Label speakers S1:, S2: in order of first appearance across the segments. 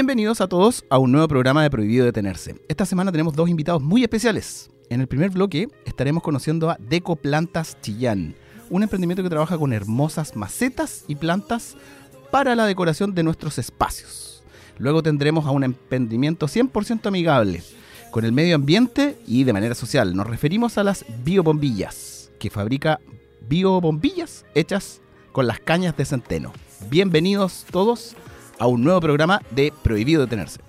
S1: Bienvenidos a todos a un nuevo programa de Prohibido Detenerse. Esta semana tenemos dos invitados muy especiales. En el primer bloque estaremos conociendo a Deco Plantas Chillán, un emprendimiento que trabaja con hermosas macetas y plantas para la decoración de nuestros espacios. Luego tendremos a un emprendimiento 100% amigable con el medio ambiente y de manera social. Nos referimos a las biobombillas, que fabrica biobombillas hechas con las cañas de centeno. Bienvenidos todos a un nuevo programa de Prohibido Detenerse.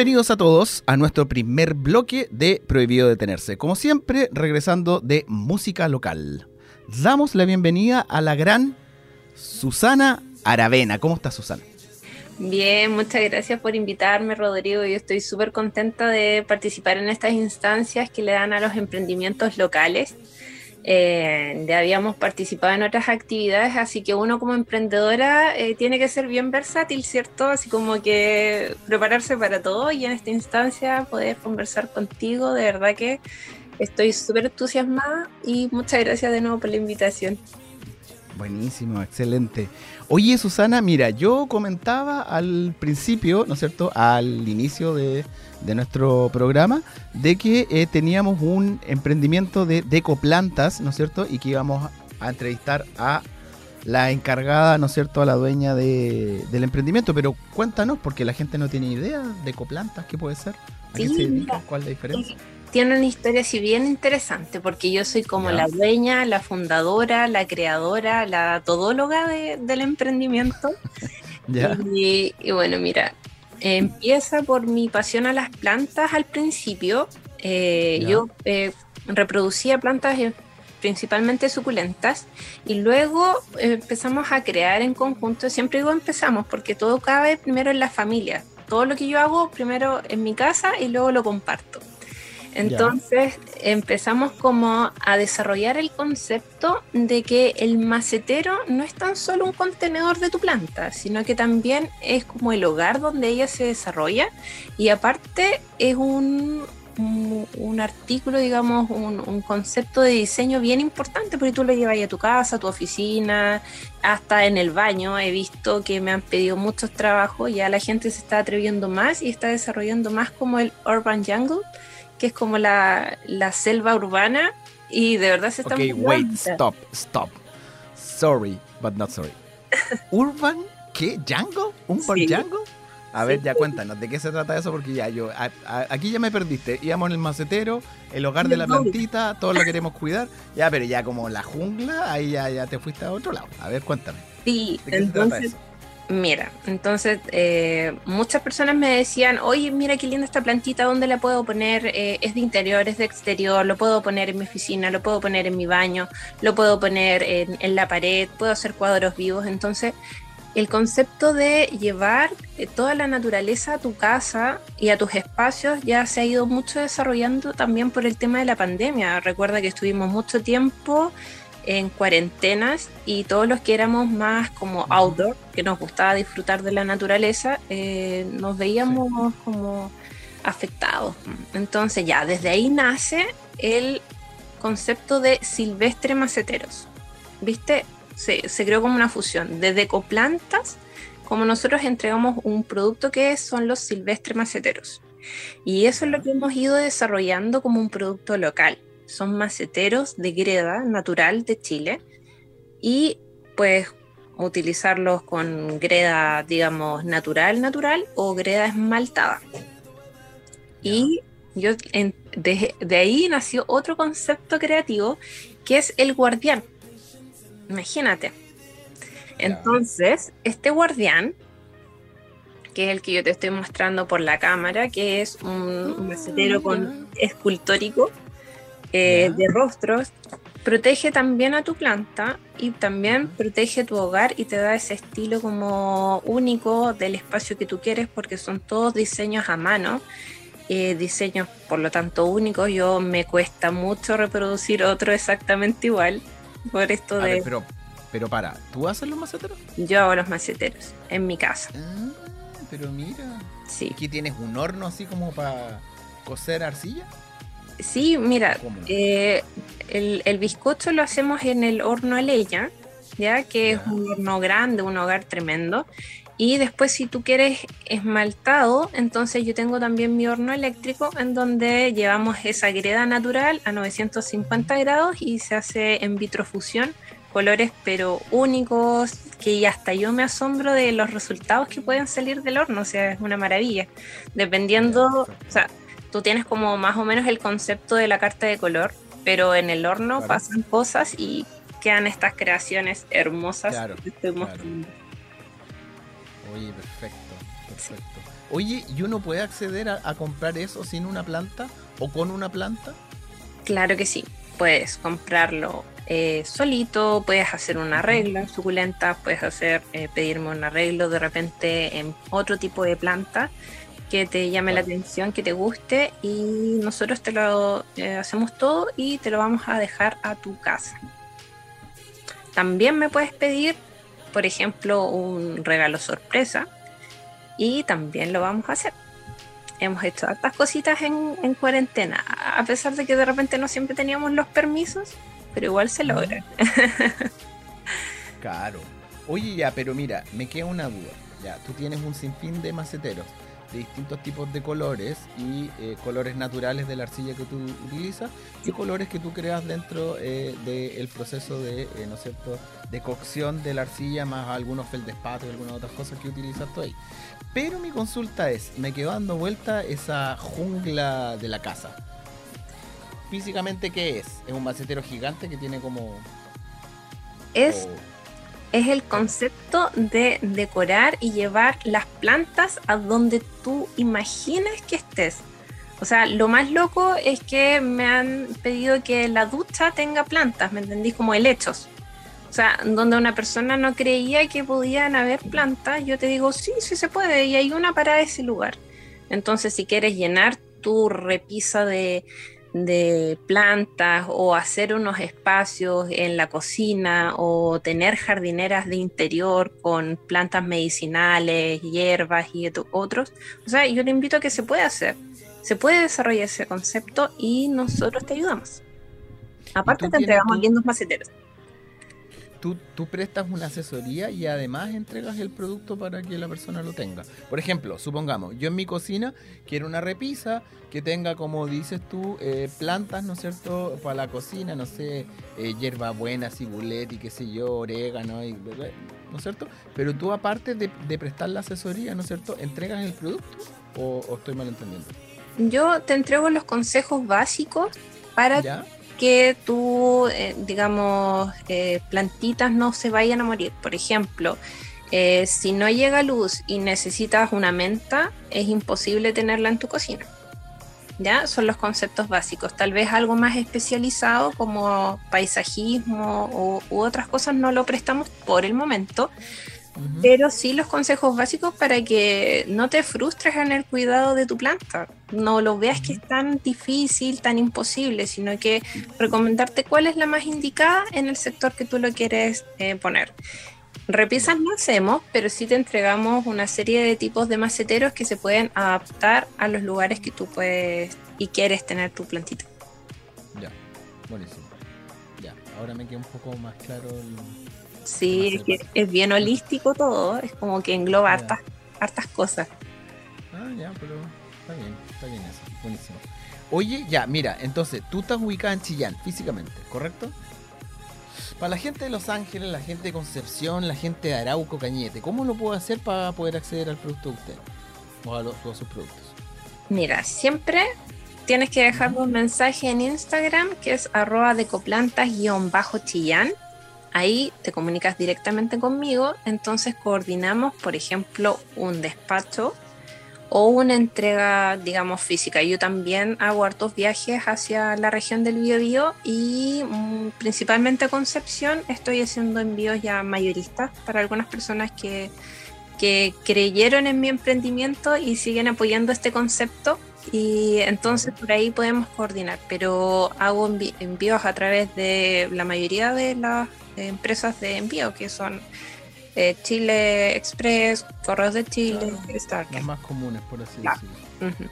S1: Bienvenidos a todos a nuestro primer bloque de Prohibido Detenerse. Como siempre, regresando de música local. Damos la bienvenida a la gran Susana Aravena. ¿Cómo está Susana?
S2: Bien, muchas gracias por invitarme, Rodrigo. Yo estoy súper contenta de participar en estas instancias que le dan a los emprendimientos locales. Eh, habíamos participado en otras actividades, así que uno como emprendedora eh, tiene que ser bien versátil, ¿cierto? Así como que prepararse para todo y en esta instancia poder conversar contigo, de verdad que estoy súper entusiasmada y muchas gracias de nuevo por la invitación.
S1: Buenísimo, excelente. Oye, Susana, mira, yo comentaba al principio, ¿no es cierto?, al inicio de, de nuestro programa, de que eh, teníamos un emprendimiento de decoplantas, ¿no es cierto?, y que íbamos a entrevistar a la encargada, ¿no es cierto?, a la dueña de- del emprendimiento. Pero cuéntanos, porque la gente no tiene idea de ecoplantas, ¿qué puede ser? ¿A qué se dedica? ¿Cuál es la diferencia?
S2: Tiene una historia así bien interesante porque yo soy como la dueña, la fundadora, la creadora, la todóloga de- del emprendimiento. Y, y bueno, mira, empieza por mi pasión a las plantas al principio. Eh,
S1: Ya.
S2: yo eh, reproducía plantas eh, principalmente suculentas y luego empezamos a crear en conjunto. Siempre digo empezamos porque todo cabe primero en la familia. Todo lo que yo hago primero en mi casa y luego lo comparto. Entonces empezamos como a desarrollar el concepto de que el macetero no es tan solo un contenedor de tu planta, sino que también es como el hogar donde ella se desarrolla. Y aparte es un, un, artículo, digamos, un, un concepto de diseño bien importante porque tú lo llevas a tu casa, a tu oficina, hasta en el baño. He visto que me han pedido muchos trabajos, ya la gente se está atreviendo más y está desarrollando más como el urban jungle, que es como la, la selva urbana y de verdad se está
S1: Ok, wait, stop, stop. Sorry, but not sorry. ¿Urban? ¿Qué? ¿Urban
S2: Sí.
S1: jungle? A
S2: Sí.
S1: ver, ya cuéntanos, ¿de qué se trata eso? Porque ya yo, a- a- aquí ya me perdiste. Íbamos en el macetero, el hogar de la plantita, todos la queremos cuidar. Ya, pero ya como la jungla, ahí ya, ya te fuiste a otro lado. A ver, cuéntame.
S2: Sí,
S1: ¿De qué se trata eso?
S2: Mira, entonces eh, muchas personas me decían, oye, mira qué linda esta plantita, ¿dónde la puedo poner? Eh, es de interior, es de exterior, lo puedo poner en mi oficina, lo puedo poner en mi baño, lo puedo poner en, en la pared, puedo hacer cuadros vivos. Entonces, el concepto de llevar eh, toda la naturaleza a tu casa y a tus espacios ya se ha ido mucho desarrollando también por el tema de la pandemia. Recuerda que estuvimos mucho tiempo en cuarentenas y todos los que éramos más como outdoor, que nos gustaba disfrutar de la naturaleza, eh, nos veíamos como afectados. Entonces ya, desde ahí nace el concepto de silvestre maceteros. ¿Viste? Se, se creó como una fusión de decoplantas, como nosotros entregamos un producto que son los silvestres maceteros. Y eso es lo que hemos ido desarrollando como un producto local son maceteros de greda natural de Chile y pues utilizarlos con greda, digamos, natural, natural o greda esmaltada. Y yo en- de, de ahí nació otro concepto creativo que es el guardián. Imagínate. Entonces, este guardián, que es el que yo te estoy mostrando por la cámara, que es un, un macetero con escultórico, eh, de rostros, protege también a tu planta y también protege tu hogar y te da ese estilo como único del espacio que tú quieres porque son todos diseños a mano, eh, diseños por lo tanto únicos. Yo me cuesta mucho reproducir otro exactamente igual por esto
S1: A
S2: de
S1: ver, pero, pero para, ¿tú haces los maceteros?
S2: yo hago los maceteros en mi casa.
S1: Ah, pero mira.
S2: Sí,
S1: ¿Aquí tienes un horno así como para cocer arcilla?
S2: Sí, mira. Eh, el, el bizcocho lo hacemos en el horno a leña, ya que es un horno grande, un hogar tremendo. Y después si tú quieres esmaltado, entonces yo tengo también mi horno eléctrico en donde llevamos esa greda natural a 950 grados y se hace en vitrofusión, colores pero únicos, que hasta yo me asombro de los resultados que pueden salir del horno, o sea, es una maravilla. Dependiendo, o sea, tú tienes como más o menos el concepto de la carta de color, pero en el horno
S1: Claro.
S2: pasan cosas y quedan estas creaciones hermosas
S1: Claro,
S2: que estoy
S1: claro.
S2: mostrando.
S1: Oye, perfecto, perfecto. Oye, ¿y uno puede acceder a, a comprar eso sin una planta o con una planta?
S2: Claro que sí, puedes comprarlo eh, solito, puedes hacer un arreglo en suculenta, puedes hacer, eh, pedirme un arreglo de repente en otro tipo de planta que te llame la atención, que te guste y nosotros te lo eh, hacemos todo y te lo vamos a dejar a tu casa. También me puedes pedir, por ejemplo, un regalo sorpresa y también lo vamos a hacer. Hemos hecho hartas cositas en, en cuarentena, a pesar de que de repente no siempre teníamos los permisos, pero igual se logra.
S1: Claro. Oye, ya, pero mira, me queda una duda. Ya, tú tienes un sinfín de maceteros de distintos tipos de colores y eh, colores naturales de la arcilla que tú utilizas y colores que tú creas dentro eh, del proceso de, eh, ¿no es cierto?, de cocción de la arcilla más algunos feldespato y algunas otras cosas que utilizas tú ahí. Pero mi consulta es, me quedó dando vuelta esa jungla de la casa. Físicamente, ¿qué es? ¿Es un macetero gigante que tiene como...
S2: Es,
S1: o-
S2: es el concepto de decorar y llevar las plantas a donde tú imagines que estés. O sea, lo más loco es que me han pedido que la ducha tenga plantas, ¿me entendís? Como helechos. O sea, donde una persona no creía que podían haber plantas, yo te digo, sí, sí se puede, y hay una para ese lugar. Entonces, si quieres llenar tu repisa de, de plantas o hacer unos espacios en la cocina o tener jardineras de interior con plantas medicinales, hierbas y otros. O sea, yo te invito a que se puede hacer. Se puede desarrollar ese concepto y nosotros te ayudamos. Aparte te entregamos lindos maceteros.
S1: Tú, tú prestas una asesoría y además entregas el producto para que la persona lo tenga. Por ejemplo, supongamos, yo en mi cocina quiero una repisa que tenga, como dices tú, eh, plantas, ¿no es cierto?, para la cocina, no sé, eh, hierbabuena, cibulet y qué sé yo, orégano, y, ¿no es cierto? Pero tú aparte de, de prestar la asesoría, ¿no es cierto?, ¿entregas el producto o, o estoy mal entendiendo?
S2: Yo te entrego los consejos básicos para
S1: ¿Ya?
S2: Que tu, eh, digamos, eh, plantitas no se vayan a morir. Por ejemplo, eh, si no llega luz y necesitas una menta, es imposible tenerla en tu cocina. ¿Ya? Son los conceptos básicos. Tal vez algo más especializado como paisajismo o, u otras cosas no lo prestamos por el momento, pero sí los consejos básicos para que no te frustres en el cuidado de tu planta. No lo veas que es tan difícil, tan imposible, sino que recomendarte cuál es la más indicada en el sector que tú lo quieres eh, poner. Repisas no hacemos, pero sí te entregamos una serie de tipos de maceteros que se pueden adaptar a los lugares que tú puedes y quieres tener tu plantita.
S1: Ya, buenísimo. Ya, ahora me queda un poco más claro el...
S2: Sí, es, que es bien holístico todo, es como que engloba
S1: Ya.
S2: hartas, hartas cosas.
S1: Ah, ya, pero está bien, está bien eso, buenísimo. Oye, ya, mira, entonces tú estás ubicada en Chillán, físicamente, ¿correcto? Para la gente de Los Ángeles, la gente de Concepción, la gente de Arauco, Cañete, ¿cómo lo puedo hacer para poder acceder al producto de usted? O a, los- sus productos.
S2: Mira, siempre tienes que dejarme un mensaje en Instagram que es arroba decoplantas-chillán. Ahí te comunicas directamente conmigo, entonces coordinamos, por ejemplo, un despacho o una entrega, digamos, física. Yo también hago hartos viajes hacia la región del Biobío y mm, principalmente a Concepción estoy haciendo envíos ya mayoristas para algunas personas que, que creyeron en mi emprendimiento y siguen apoyando este concepto. Y entonces por ahí podemos coordinar, pero hago envíos a través de la mayoría de las empresas de envío, que son eh, Chile Express, Correos de Chile,
S1: Claro.
S2: Stark.
S1: Los más comunes, por así decirlo.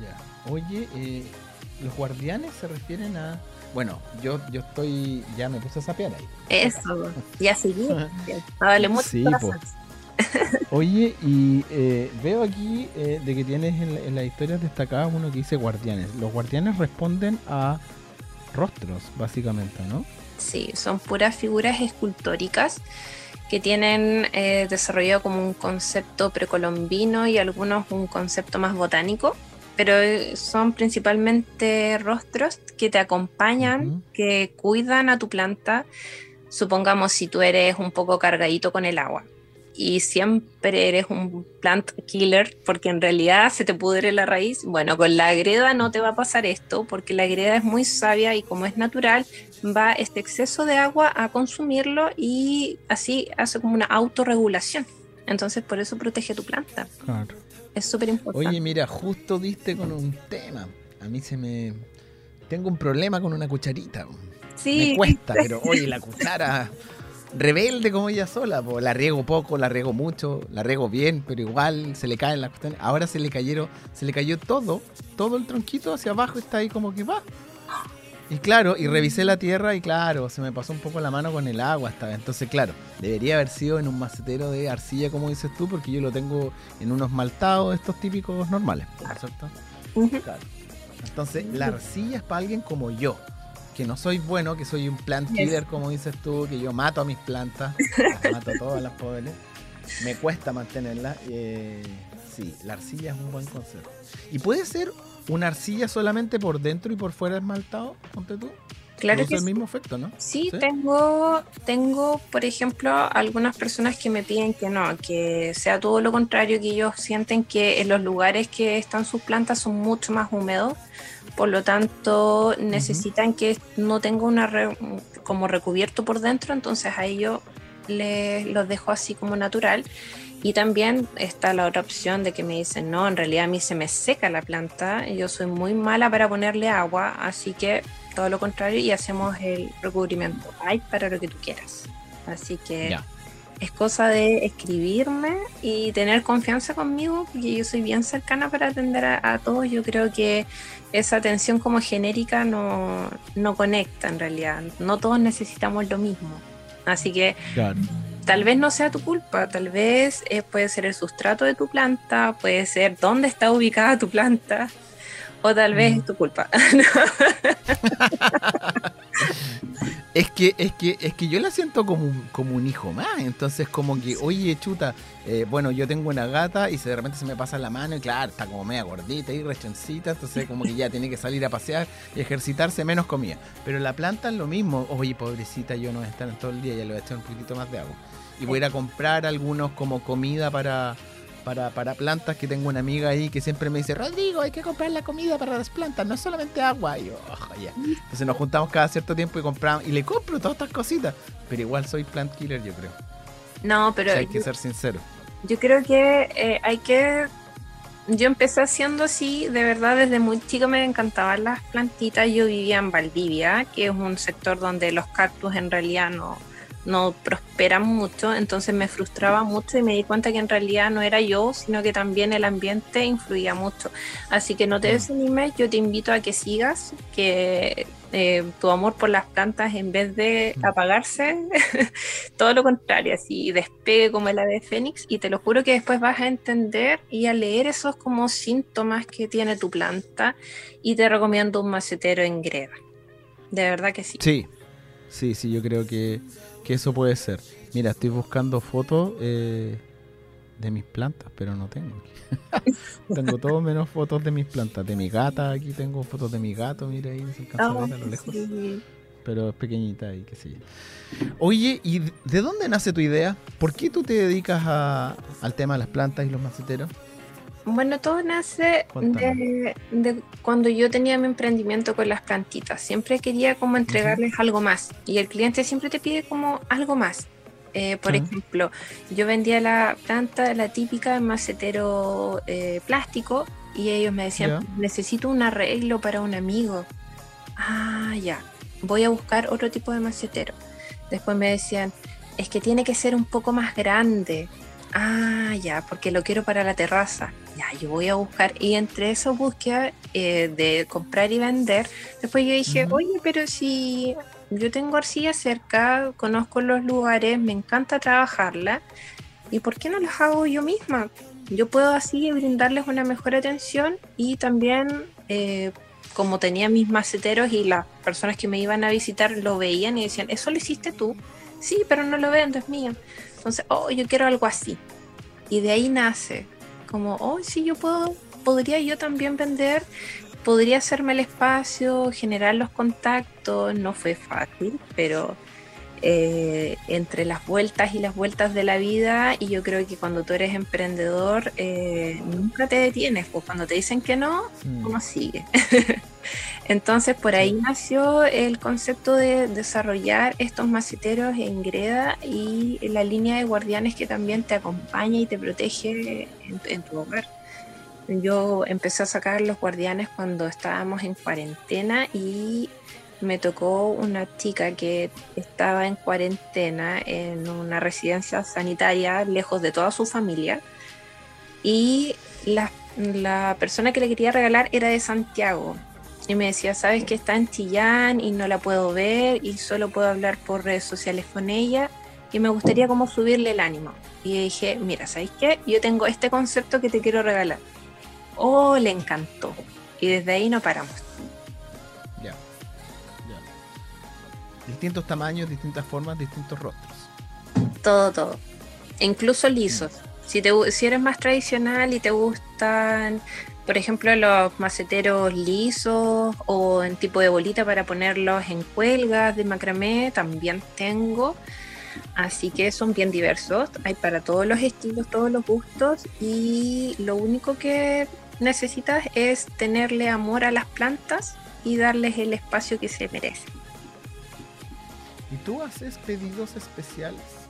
S1: Ya. Oye, eh, los guardianes se refieren a... Bueno, yo, yo estoy... Ya me puse a sapear ahí.
S2: Eso, ya seguí. Dale mucho
S1: Sí. Oye, y eh, veo aquí eh, de que tienes en, en las historias destacadas uno que dice guardianes. Los guardianes responden a rostros, básicamente, ¿no?
S2: Sí, son puras figuras escultóricas que tienen eh, desarrollado como un concepto precolombino y algunos un concepto más botánico, pero eh, son principalmente rostros que te acompañan, que cuidan a tu planta. Supongamos si tú eres un poco cargadito con el agua y siempre eres un plant killer porque en realidad se te pudre la raíz. Bueno, con la greda no te va a pasar esto porque la greda es muy sabia y como es natural, va este exceso de agua a consumirlo y así hace como una autorregulación. Entonces por eso protege tu planta.
S1: Claro.
S2: Es súper importante.
S1: Oye, mira, justo diste con un tema. A mí se me... Tengo un problema con una cucharita.
S2: sí,
S1: Me cuesta, pero oye, la cuchara rebelde como ella sola, po. la riego poco, la riego mucho, la riego bien, pero igual se le caen las cuestiones. Ahora se le cayeron, se le cayó todo, todo el tronquito hacia abajo está ahí como que va. Y claro, y revisé la tierra y claro, se me pasó un poco la mano con el agua vez. Entonces, claro, debería haber sido en un macetero de arcilla, como dices tú, porque yo lo tengo en unos maltados, estos típicos normales, ¿no es cierto? Claro. Entonces, la arcilla es para alguien como yo, que no soy bueno, que soy un plant
S2: Yes.
S1: killer, como dices tú, que yo mato a mis plantas, las mato a todas las pobres. Me cuesta mantenerlas. eh, sí, la arcilla es un buen concepto. ¿Y puede ser una arcilla solamente por dentro y por fuera esmaltado? Ponte tú.
S2: Claro
S1: Produce
S2: que
S1: el
S2: sí.
S1: mismo efecto, ¿no?
S2: Sí,
S1: ¿Sí?
S2: tengo, tengo, por ejemplo, algunas personas que me piden que no, que sea todo lo contrario, que ellos sienten que en los lugares que están sus plantas son mucho más húmedos, por lo tanto necesitan que no tenga una re- como recubierto por dentro, entonces a ellos le- los dejo así como natural. Y también está la otra opción de que me dicen, no, en realidad a mí se me seca la planta, yo soy muy mala para ponerle agua, así que todo lo contrario y hacemos el recubrimiento. Hay para lo que tú quieras. Así que. Es cosa de escribirme y tener confianza conmigo, porque yo soy bien cercana para atender a, a todos. Yo creo que esa atención como genérica no, no conecta en realidad. No todos necesitamos lo mismo. Así que
S1: Claro.
S2: tal vez no sea tu culpa, tal vez eh, puede ser el sustrato de tu planta, puede ser dónde está ubicada tu planta, o tal vez es tu culpa.
S1: Es que, es que, es que yo la siento como un, como un hijo más. Entonces, como que, oye, chuta, eh, bueno, yo tengo una gata y se, de repente se me pasa la mano y claro, está como media gordita y rechoncita, entonces como que ya tiene que salir a pasear y ejercitarse menos comida. Pero la planta es lo mismo. Oye, pobrecita, yo no voy a estar en todo el día, ya le voy a echar un poquito más de agua. Y voy a ir a comprar algunos como comida para, para, para plantas, que tengo una amiga ahí que siempre me dice, Rodrigo, hay que comprar la comida para las plantas, no solamente agua. Y yo, "Ojo, ya. Entonces nos juntamos cada cierto tiempo y compramos, y le compro todas estas cositas. Pero igual soy plant killer, yo creo.
S2: no,
S1: O
S2: pero
S1: sea, hay que
S2: yo-
S1: ser sincero.
S2: Yo creo que eh, hay que. Yo empecé haciendo así, de verdad, desde muy chica me encantaban las plantitas. Yo vivía en Valdivia, que es un sector donde los cactus en realidad no, no prosperan mucho, entonces me frustraba mucho y me di cuenta que en realidad no era yo, sino que también el ambiente influía mucho. Así que no te
S1: Mm.
S2: desanimes, yo te invito a que sigas, que eh, tu amor por las plantas en vez de
S1: Mm.
S2: apagarse, todo lo contrario, así despegue como el ave fénix y te lo juro que después vas a entender y a leer esos como síntomas que tiene tu planta y te recomiendo un macetero en greda. De verdad que sí.
S1: Sí, sí, sí, yo creo que, que eso puede ser. Mira, estoy buscando fotos eh, de mis plantas, pero no tengo. tengo todo menos fotos de mis plantas. De mi gata, aquí tengo fotos de mi gato, mira ahí, se alcanza a ver a lo lejos.
S2: sí.
S1: pero es pequeñita y qué sé yo. Oye, ¿y de dónde nace tu idea? ¿Por qué tú te dedicas a- al tema de las plantas y los maceteros?
S2: Bueno, todo nace de, de cuando yo tenía mi emprendimiento con las plantitas. Siempre quería como entregarles algo más y el cliente siempre te pide como algo más. Eh, por ejemplo, yo vendía la planta, la típica macetero eh, plástico y ellos me decían, necesito un arreglo para un amigo. Ah, ya, voy a buscar otro tipo de macetero. Después me decían, es que tiene que ser un poco más grande. Ah, ya, porque lo quiero para la terraza. Ya, yo voy a buscar. Y entre esas búsquedas eh, de comprar y vender, después yo dije, oye, pero si yo tengo arcilla cerca, conozco los lugares, me encanta trabajarla, ¿y por qué no las hago yo misma? Yo puedo así brindarles una mejor atención y también, eh, como tenía mis maceteros y las personas que me iban a visitar lo veían y decían, ¿eso lo hiciste tú? Sí, pero no lo vendo, es mío. Entonces, oh, yo quiero algo así. Y de ahí nace, como, oh, sí, yo puedo, podría yo también vender, podría hacerme el espacio, generar los contactos, no fue fácil, pero eh, entre las vueltas y las vueltas de la vida, y yo creo que cuando tú eres emprendedor, eh, nunca te detienes, pues cuando te dicen que no,
S1: Mm.
S2: uno sigue. Entonces por ahí nació el concepto de desarrollar estos maceteros en greda y la línea de guardianes que también te acompaña y te protege en, en tu hogar. Yo empecé a sacar los guardianes cuando estábamos en cuarentena y me tocó una chica que estaba en cuarentena en una residencia sanitaria lejos de toda su familia y la, la persona que le quería regalar era de Santiago y me decía, sabes que está en Chillán y no la puedo ver y solo puedo hablar por redes sociales con ella y me gustaría como subirle el ánimo. Y dije, mira, ¿sabes qué? Yo tengo este concepto que te quiero regalar. Oh, le encantó. Y desde ahí no paramos.
S1: Ya. ya. Distintos tamaños, distintas formas, distintos rostros.
S2: Todo, todo. E incluso lisos. Si, te, si eres más tradicional y te gustan, por ejemplo, los maceteros lisos o en tipo de bolita para ponerlos en cuelgas de macramé, también tengo. Así que son bien diversos. Hay para todos los estilos, todos los gustos. Y lo único que necesitas es tenerle amor a las plantas y darles el espacio que se merecen.
S1: ¿Y tú haces pedidos especiales?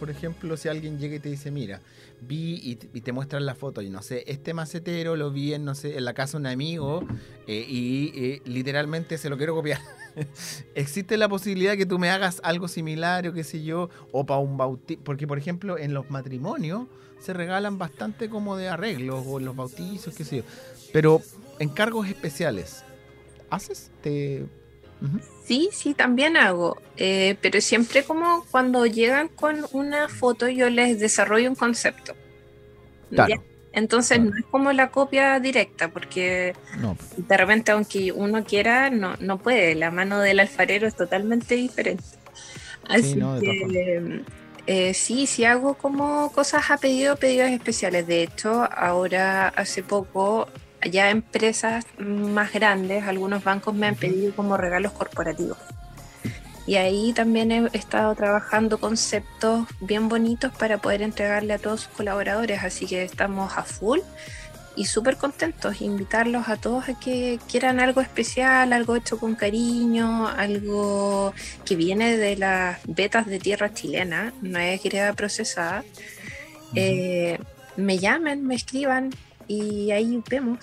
S1: Por ejemplo, si alguien llega y te dice, mira, vi y, te- muestran la foto, y no sé, este macetero lo vi en, no sé, en la casa de un amigo eh, y eh, literalmente se lo quiero copiar. ¿Existe la posibilidad que tú me hagas algo similar o qué sé yo? O para un bautizo, porque por ejemplo en los matrimonios se regalan bastante como de arreglos o los bautizos, qué sé yo. Pero encargos especiales, ¿haces? Te...
S2: Sí, sí, también hago, eh, pero siempre como cuando llegan con una foto yo les desarrollo un concepto.
S1: Claro.
S2: ¿ya? Entonces
S1: Claro.
S2: no es como la copia directa, porque
S1: No,
S2: de repente aunque uno quiera, no, no puede, la mano del alfarero es totalmente diferente. Así
S1: no, todas
S2: que eh, sí, sí hago como cosas a pedido, pedidos especiales. De hecho, ahora hace poco ya empresas más grandes, algunos bancos me han pedido como regalos corporativos. Y ahí también he estado trabajando conceptos bien bonitos para poder entregarle a todos sus colaboradores. Así que estamos a full y súper contentos. Invitarlos a todos a que quieran algo especial, algo hecho con cariño, algo que viene de las vetas de tierra chilena, no es greda procesada. Eh, me llamen, me escriban y ahí vemos.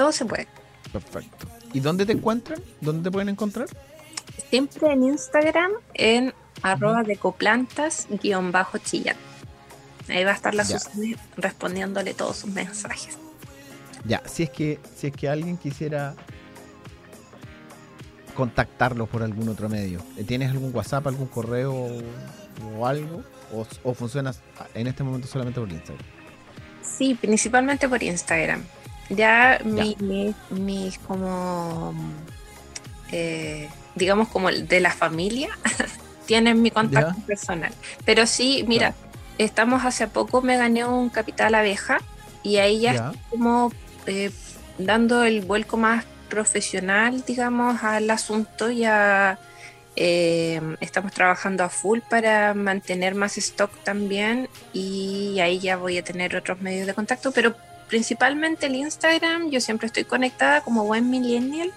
S2: Todo se puede.
S1: perfecto. ¿Y dónde te encuentran? ¿Dónde te pueden encontrar?
S2: Siempre en Instagram en arroba decoplantas guion bajo chillán. Ahí va a estar la
S1: Ya.
S2: Susana respondiéndole todos sus mensajes.
S1: Ya, si es que, si es que alguien quisiera contactarlos por algún otro medio, ¿eh, ¿tienes algún WhatsApp, algún correo o, o algo? O, o funcionas en este momento solamente por Instagram?
S2: Sí, principalmente por Instagram. Ya, mi- mi- mis como, eh, digamos como el de la familia, tienen mi contacto
S1: Ya.
S2: personal. Pero sí, mira, estamos hace poco, me gané un capital abeja y ahí ya
S1: Ya.
S2: como eh, dando el vuelco más profesional, digamos, al asunto. Ya eh, estamos trabajando a full para mantener más stock también y ahí ya voy a tener otros medios de contacto, pero principalmente el Instagram, yo siempre estoy conectada como buen millennial.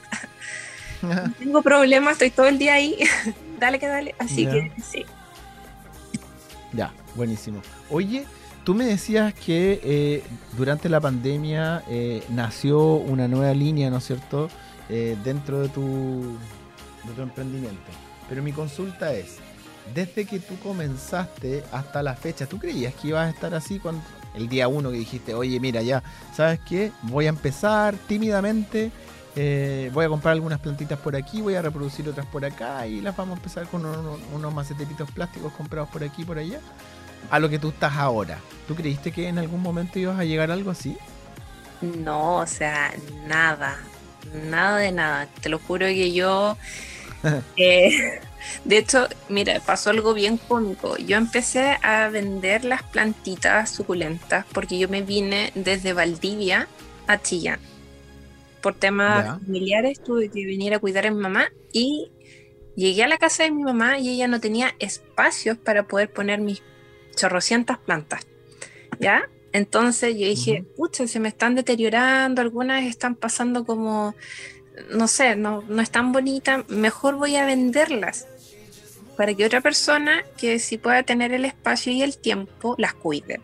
S2: No tengo problemas, estoy todo el día ahí. dale que dale. Así que sí.
S1: Ya, buenísimo. Oye, tú me decías que eh, durante la pandemia eh, nació una nueva línea, ¿no es cierto?, Eh, dentro de tu, de tu emprendimiento. Pero mi consulta es, desde que tú comenzaste hasta la fecha, ¿tú creías que ibas a estar así cuando el día uno que dijiste, oye, mira, ya, ¿sabes qué? Voy a empezar tímidamente, eh, voy a comprar algunas plantitas por aquí, voy a reproducir otras por acá y las vamos a empezar con unos, unos maceteritos plásticos comprados por aquí y por allá? A lo que tú estás ahora. ¿Tú creíste que en algún momento ibas a llegar a algo así?
S2: No, o sea, nada, nada de nada. Te lo juro que yo, eh, de hecho, mira, pasó algo bien cómico. Yo empecé a vender las plantitas suculentas porque yo me vine desde Valdivia a Chillán. Por temas familiares tuve que venir a cuidar a mi mamá y llegué a la casa de mi mamá y ella no tenía espacios para poder poner mis chorrocientas plantas. ¿Ya? Entonces yo dije, pucha, se me están deteriorando, algunas están pasando como, no sé, no, no están bonitas, mejor voy a venderlas para que otra persona que sí pueda tener el espacio y el tiempo las cuide.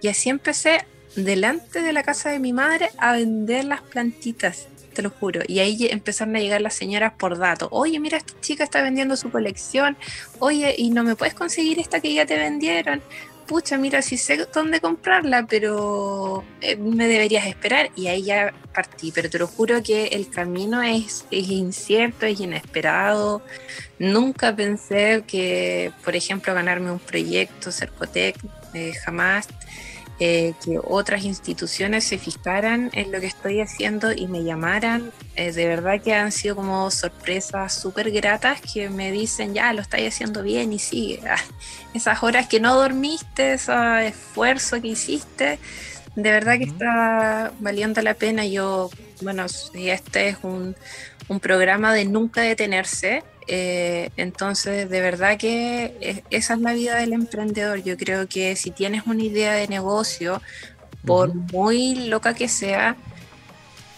S2: Y así empecé delante de la casa de mi madre a vender las plantitas, te lo juro. Y ahí empezaron a llegar las señoras por datos. Oye, mira, esta chica está vendiendo su colección. Oye, ¿y no me puedes conseguir esta que ya te vendieron? Pucha, mira, sí sé dónde comprarla, pero eh, me deberías esperar. Y ahí ya partí. Pero te lo juro que el camino es, incierto, es inesperado. Nunca pensé que, por ejemplo, ganarme un proyecto, Cercotec, eh, jamás eh, que otras instituciones se fijaran en lo que estoy haciendo y me llamaran. Eh, de verdad que han sido como sorpresas súper gratas que me dicen, ya, lo estáis haciendo bien y sigue. Ah, esas horas que no dormiste, ese esfuerzo que hiciste, de verdad que está valiendo la pena. Yo, bueno, si este es un, un programa de nunca detenerse. Eh, entonces, de verdad que es- esa es la vida del emprendedor. Yo creo que si tienes una idea de negocio, por
S1: Ujú.
S2: muy loca que sea,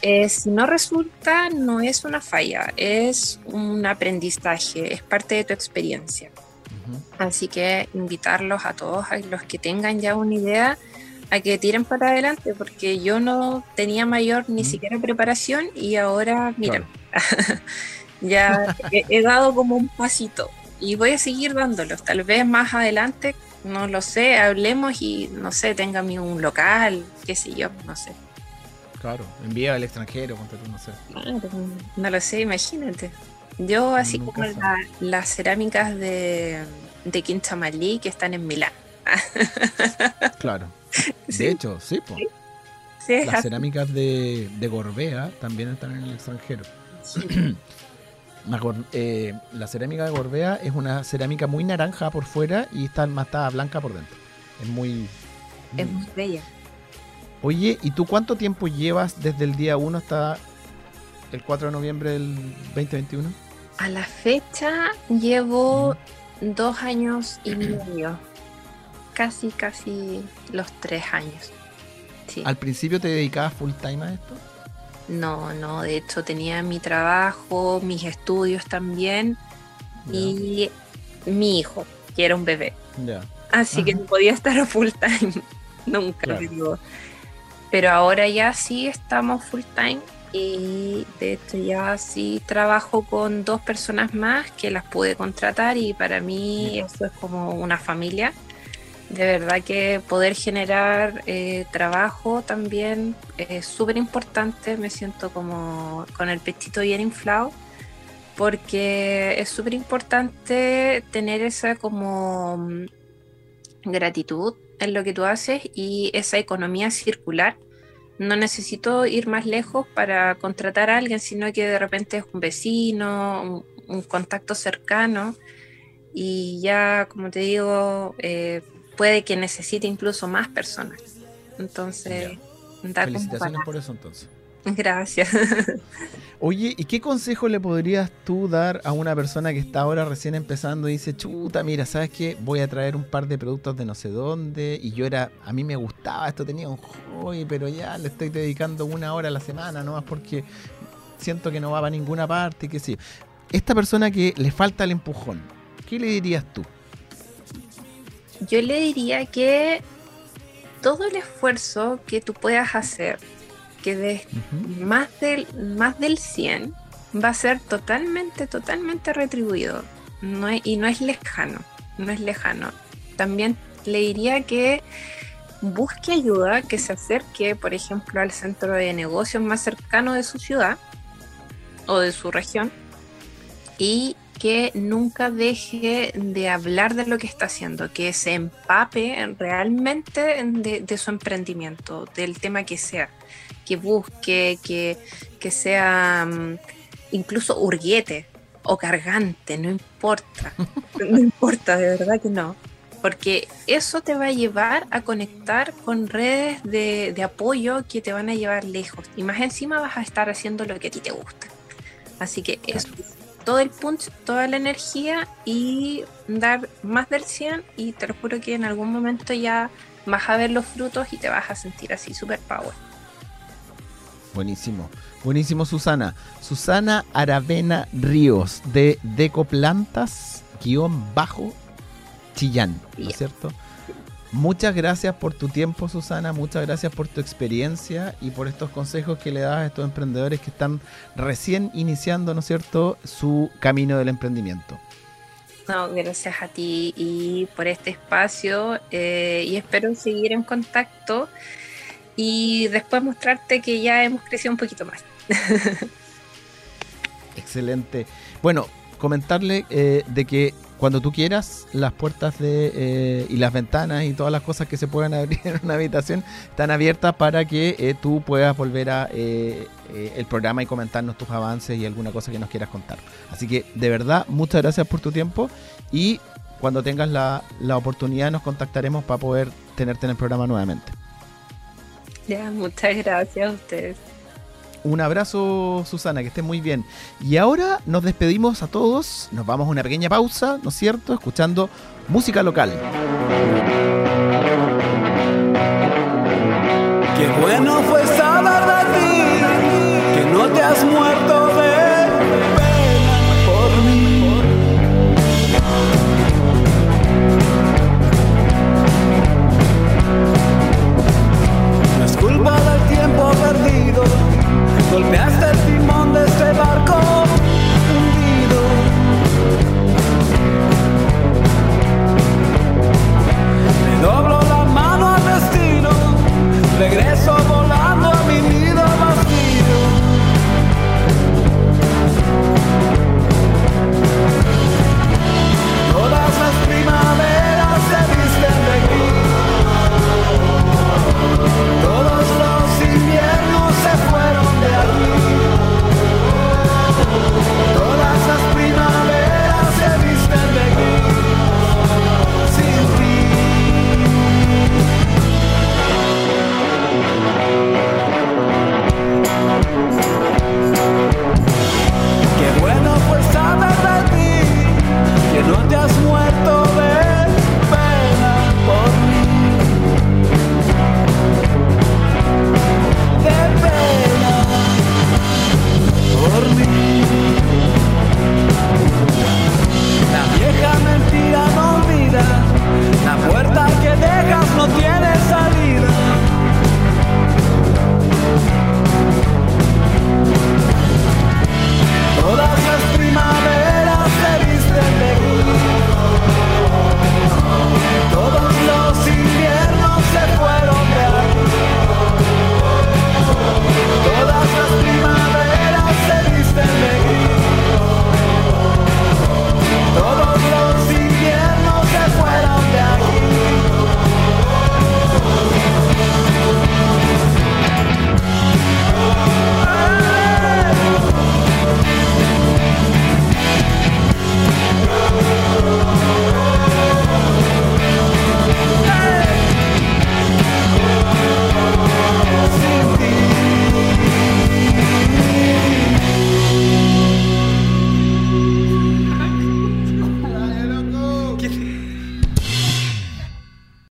S2: eh, si no resulta, no es una falla, es un aprendizaje, es parte de tu experiencia.
S1: Ujú.
S2: Así que invitarlos a todos, a los que tengan ya una idea, a que tiren para adelante, porque yo no tenía mayor ni
S1: Mm.
S2: siquiera preparación y ahora, mira, ya he, he dado como un pasito y voy a seguir dándolos. Tal vez más adelante, no lo sé, hablemos y no sé, tenga mi un local, qué sé yo, no sé.
S1: Claro, envía al extranjero, ponte tú, no sé.
S2: Claro, no lo sé, imagínate. Yo así
S1: Nunca
S2: como la- las cerámicas de, de Quinchamalí que están en Milán.
S1: Claro.
S2: Sí.
S1: De hecho, sí, po.
S2: Sí,
S1: Las
S2: así.
S1: cerámicas de, de Gorbea también están en el extranjero. Gor- eh, la cerámica de Gorbea es una cerámica muy naranja por fuera y está matada blanca por dentro. Es muy...
S2: es muy bella.
S1: Oye, ¿y tú cuánto tiempo llevas desde el día 1 hasta el 4 de noviembre del 2021?
S2: A la fecha llevo dos años y medio. Casi, casi los tres años. Sí.
S1: ¿Al principio te dedicabas full time a esto?
S2: No, no, de hecho tenía mi trabajo, mis estudios también y mi hijo, que era un bebé. Así que no podía estar a full time. Nunca,
S1: Claro.
S2: Pero ahora ya sí estamos full time y de hecho ya sí trabajo con dos personas más que las pude contratar y para mí eso es como una familia. De verdad que poder generar eh, trabajo también es súper importante. Me siento como con el pechito bien inflado porque es súper importante tener esa como mm, gratitud en lo que tú haces y esa economía circular. No necesito ir más lejos para contratar a alguien, sino que de repente es un vecino, un, un contacto cercano y ya, como te digo, eh, puede que necesite incluso más personas. Entonces, da como
S1: Felicitaciones por eso entonces.
S2: Gracias.
S1: Oye, ¿y qué consejo le podrías tú dar a una persona que está ahora recién empezando y dice, chuta, mira, ¿sabes qué? Voy a traer un par de productos de no sé dónde y yo era, a mí me gustaba, esto tenía un hobby, pero ya le estoy dedicando una hora a la semana, nomás porque siento que no va para ninguna parte y que sí. Esta persona que le falta el empujón, ¿qué le dirías tú?
S2: Yo le diría que todo el esfuerzo que tú puedas hacer, que des más del, más del 100, va a ser totalmente, totalmente retribuido. No es- y no es lejano, no es lejano. También le diría que busque ayuda, que se acerque, por ejemplo, al centro de negocios más cercano de su ciudad o de su región y que nunca deje de hablar de lo que está haciendo, que se empape realmente de, de su emprendimiento, del tema que sea, que busque, que, que sea mm, incluso hurguete o cargante, no importa, no importa, de verdad que no, porque eso te va a llevar a conectar con redes de, de apoyo que te van a llevar lejos y más encima vas a estar haciendo lo que a ti te gusta. Así que eso todo el punch, toda la energía y dar más del 100 y te lo juro que en algún momento ya vas a ver los frutos y te vas a sentir así super power.
S1: Buenísimo, buenísimo Susana. Susana Aravena Ríos de Decoplantas guion bajo Chillán, ¿no es cierto? Muchas gracias por tu tiempo Susana, muchas gracias por tu experiencia y por estos consejos que le das a estos emprendedores que están recién iniciando, ¿no es cierto?, su camino del emprendimiento.
S2: No, gracias a ti y por este espacio eh, y espero seguir en contacto y después mostrarte que ya hemos crecido un poquito más.
S1: Excelente. Bueno, comentarle eh, de que cuando tú quieras, las puertas de, eh, y las ventanas y todas las cosas que se puedan abrir en una habitación están abiertas para que eh, tú puedas volver a eh, eh, el programa y comentarnos tus avances y alguna cosa que nos quieras contar. Así que de verdad, muchas gracias por tu tiempo y cuando tengas la, la oportunidad nos contactaremos para poder tenerte en el programa nuevamente.
S2: Ya, muchas gracias a ustedes.
S1: Un abrazo, Susana, que estés muy bien. Y ahora nos despedimos a todos, nos vamos a una pequeña pausa, ¿no es cierto? Escuchando música local.
S3: Qué bueno fue saber de ti, que no te has muerto. hasta el timón de este barco.